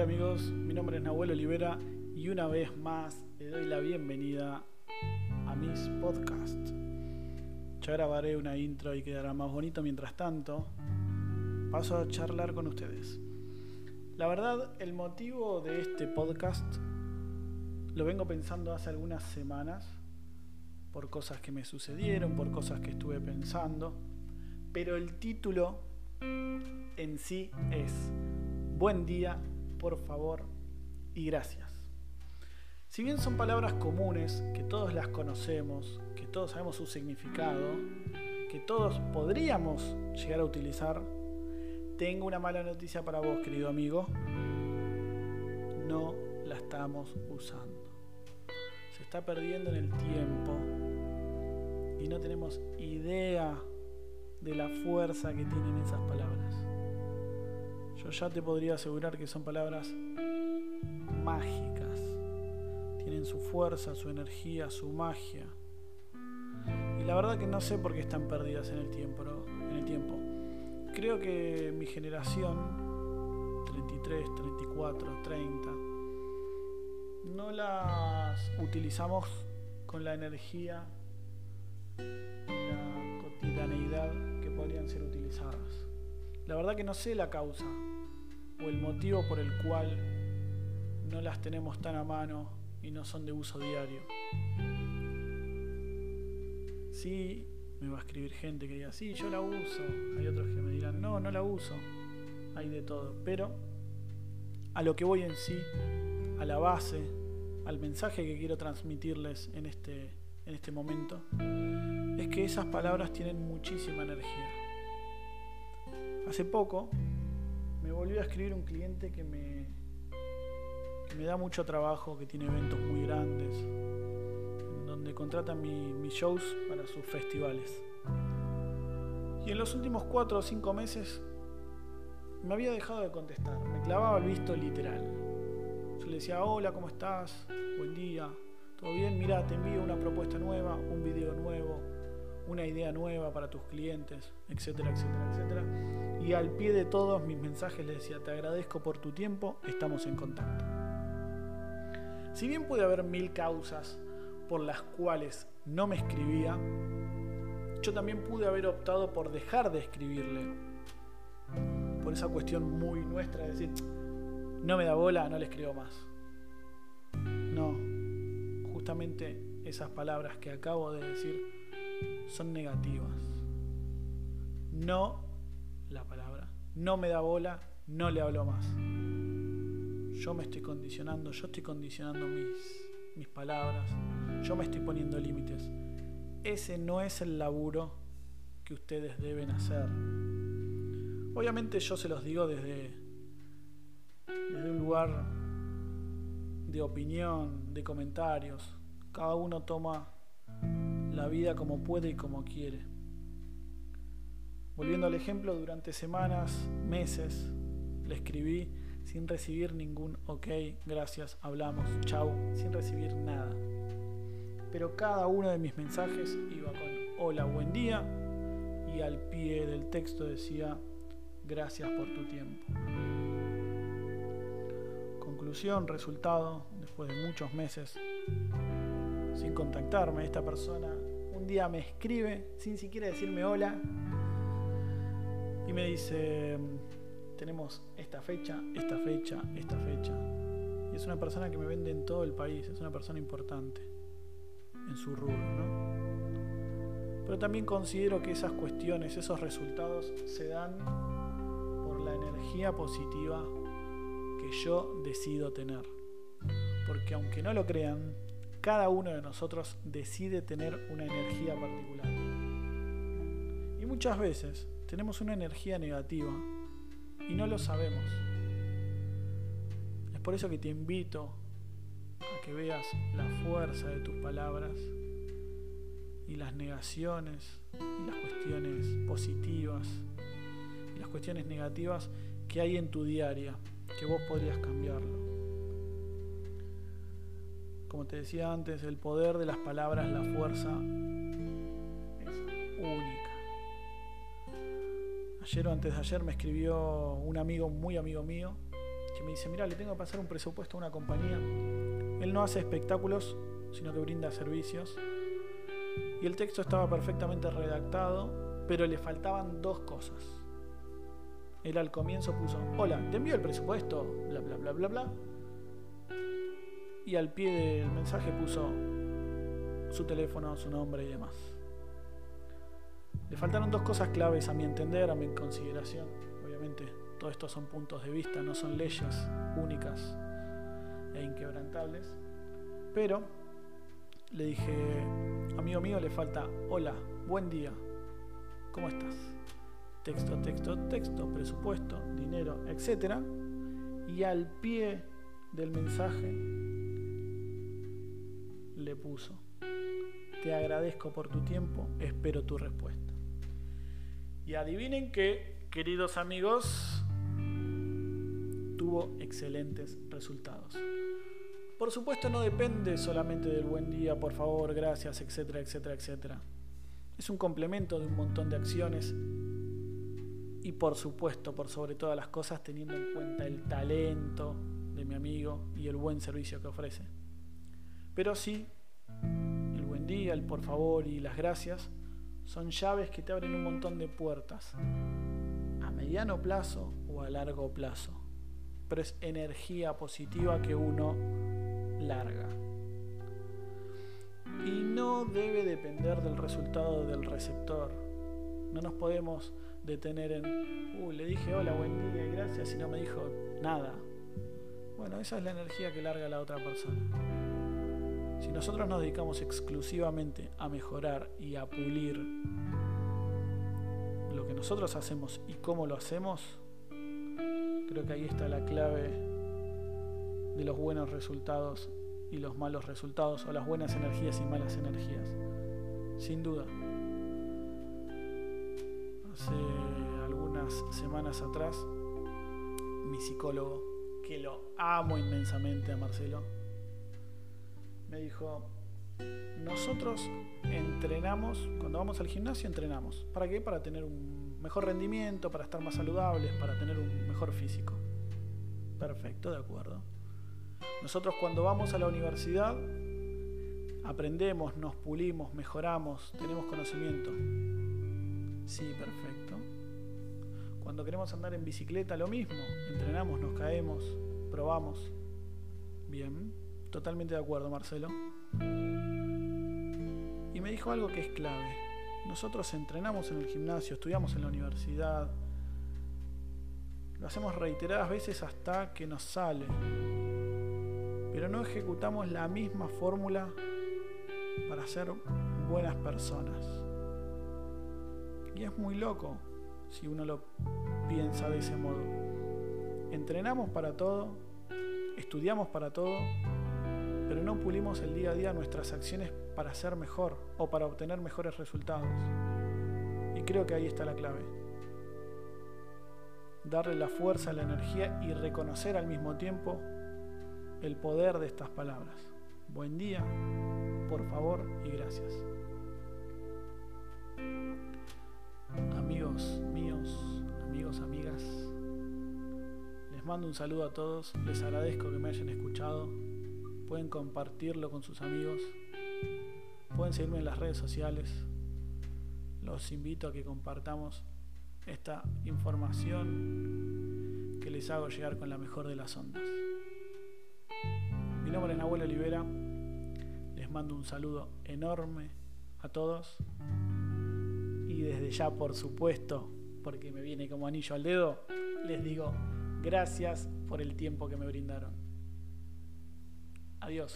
Hola amigos, mi nombre es Nahuel Olivera y una vez más le doy la bienvenida a mis podcasts. Ya grabaré una intro y quedará más bonito mientras tanto. Paso a charlar con ustedes. La verdad, el motivo de este podcast lo vengo pensando hace algunas semanas por cosas que me sucedieron, por cosas que estuve pensando, pero el título en sí es Buen día, por favor y gracias. Si bien son palabras comunes, que todos las conocemos, que todos sabemos su significado, que todos podríamos llegar a utilizar, tengo una mala noticia para vos, querido amigo. No la estamos usando. Se está perdiendo en el tiempo y no tenemos idea de la fuerza que tienen esas palabras. Yo ya te podría asegurar que son palabras mágicas. Tienen su fuerza, su energía, su magia. Y la verdad que no sé por qué están perdidas en el tiempo. Creo que mi generación, 33, 34, 30, no las utilizamos con la energía la cotidianeidad que podrían ser utilizadas. La verdad que no sé la causa o el motivo por el cual no las tenemos tan a mano y no son de uso diario. Sí, me va a escribir gente que diga, sí, yo la uso. Hay otros que me dirán, no, no la uso. Hay de todo. Pero a lo que voy en sí, a la base, al mensaje que quiero transmitirles en este, en este momento, es que esas palabras tienen muchísima energía. Hace poco me volvió a escribir un cliente que me, da mucho trabajo, que tiene eventos muy grandes, donde contrata mis shows para sus festivales. Y en los últimos cuatro o cinco meses me había dejado de contestar, me clavaba el visto literal. Yo le decía, hola, ¿cómo estás? Buen día, ¿todo bien? Mira, te envío una propuesta nueva, un video nuevo, una idea nueva para tus clientes, etcétera, etcétera, etcétera. Y al pie de todos mis mensajes le decía, te agradezco por tu tiempo, estamos en contacto. Si bien puede haber mil causas por las cuales no me escribía, yo también pude haber optado por dejar de escribirle. Por esa cuestión muy nuestra de decir, no me da bola, no le escribo más. No, justamente esas palabras que acabo de decir son negativas. No la palabra. No me da bola, no le hablo más. Yo me estoy condicionando, yo estoy condicionando mis, mis palabras, yo me estoy poniendo límites. Ese no es el laburo que ustedes deben hacer. Obviamente yo se los digo desde, desde un lugar de opinión, de comentarios. Cada uno toma la vida como puede y como quiere. Volviendo al ejemplo, durante semanas, meses, le escribí sin recibir ningún ok, gracias, hablamos, chau, sin recibir nada. Pero cada uno de mis mensajes iba con hola, buen día y al pie del texto decía gracias por tu tiempo. Conclusión, resultado, después de muchos meses sin contactarme, esta persona un día me escribe sin siquiera decirme hola y me dice, tenemos esta fecha, esta fecha, esta fecha. Y es una persona que me vende en todo el país, es una persona importante en su rubro, ¿no? Pero también considero que esas cuestiones, esos resultados se dan por la energía positiva que yo decido tener. Porque aunque no lo crean, cada uno de nosotros decide tener una energía particular. Y muchas veces tenemos una energía negativa y no lo sabemos. Es por eso que te invito a que veas la fuerza de tus palabras y las negaciones y las cuestiones positivas y las cuestiones negativas que hay en tu diaria, que vos podrías cambiarlo. Como te decía antes, el poder de las palabras, la fuerza es única. Ayer o antes de ayer me escribió un amigo, muy amigo mío, que me dice, mira, le tengo que pasar un presupuesto a una compañía. Él no hace espectáculos, sino que brinda servicios. Y el texto estaba perfectamente redactado, pero le faltaban dos cosas. Él al comienzo puso, hola, te envío el presupuesto, bla, bla, bla, bla, bla. Y al pie del mensaje puso su teléfono, su nombre y demás. Le faltaron dos cosas claves a mi entender, a mi consideración. Obviamente, todo esto son puntos de vista, no son leyes únicas e inquebrantables. Pero le dije, amigo mío, le falta, hola, buen día, ¿cómo estás? texto, texto, texto, presupuesto, dinero, etc. Y al pie del mensaje le puso, te agradezco por tu tiempo, espero tu respuesta. Y adivinen que, queridos amigos, tuvo excelentes resultados. Por supuesto no depende solamente del buen día, por favor, gracias, etcétera, etcétera, etcétera. Es un complemento de un montón de acciones y por supuesto, por sobre todas las cosas, teniendo en cuenta el talento de mi amigo y el buen servicio que ofrece. Pero sí, el buen día, el por favor y las gracias son llaves que te abren un montón de puertas, a mediano plazo o a largo plazo. Pero es energía positiva que uno larga. Y no debe depender del resultado del receptor. No nos podemos detener en, uh, le dije hola, buen día y gracias y no me dijo nada. Bueno, esa es la energía que larga la otra persona. Si nosotros nos dedicamos exclusivamente a mejorar y a pulir lo que nosotros hacemos y cómo lo hacemos, creo que ahí está la clave de los buenos resultados y los malos resultados, o las buenas energías y malas energías. Sin duda hace algunas semanas atrás, mi psicólogo, que lo amo inmensamente a Marcelo, dijo, nosotros entrenamos, cuando vamos al gimnasio entrenamos. ¿Para qué? Para tener un mejor rendimiento, para estar más saludables, para tener un mejor físico. Perfecto, de acuerdo. Nosotros cuando vamos a la universidad aprendemos, nos pulimos, mejoramos, tenemos conocimiento. Sí, perfecto. Cuando queremos andar en bicicleta, lo mismo. Entrenamos, nos caemos, probamos. Bien, totalmente de acuerdo, Marcelo. Y me dijo algo que es clave. Nosotros entrenamos en el gimnasio, estudiamos en la universidad. Lo hacemos reiteradas veces hasta que nos sale. Pero no ejecutamos la misma fórmula para ser buenas personas. Y es muy loco si uno lo piensa de ese modo. Entrenamos para todo, estudiamos para todo, pero no pulimos el día a día nuestras acciones para ser mejor o para obtener mejores resultados. Y creo que ahí está la clave. Darle la fuerza, la energía y reconocer al mismo tiempo el poder de estas palabras. Buen día, por favor y gracias. amigos míos, amigos, amigas. Les mando un saludo a todos, les agradezco que me hayan escuchado. Pueden compartirlo con sus amigos. Pueden seguirme en las redes sociales. Los invito a que compartamos esta información que les hago llegar con la mejor de las ondas. Mi nombre es Nahuel Olivera. Les mando un saludo enorme a todos y desde ya, por supuesto, porque me viene como anillo al dedo, les digo gracias por el tiempo que me brindaron. Adiós.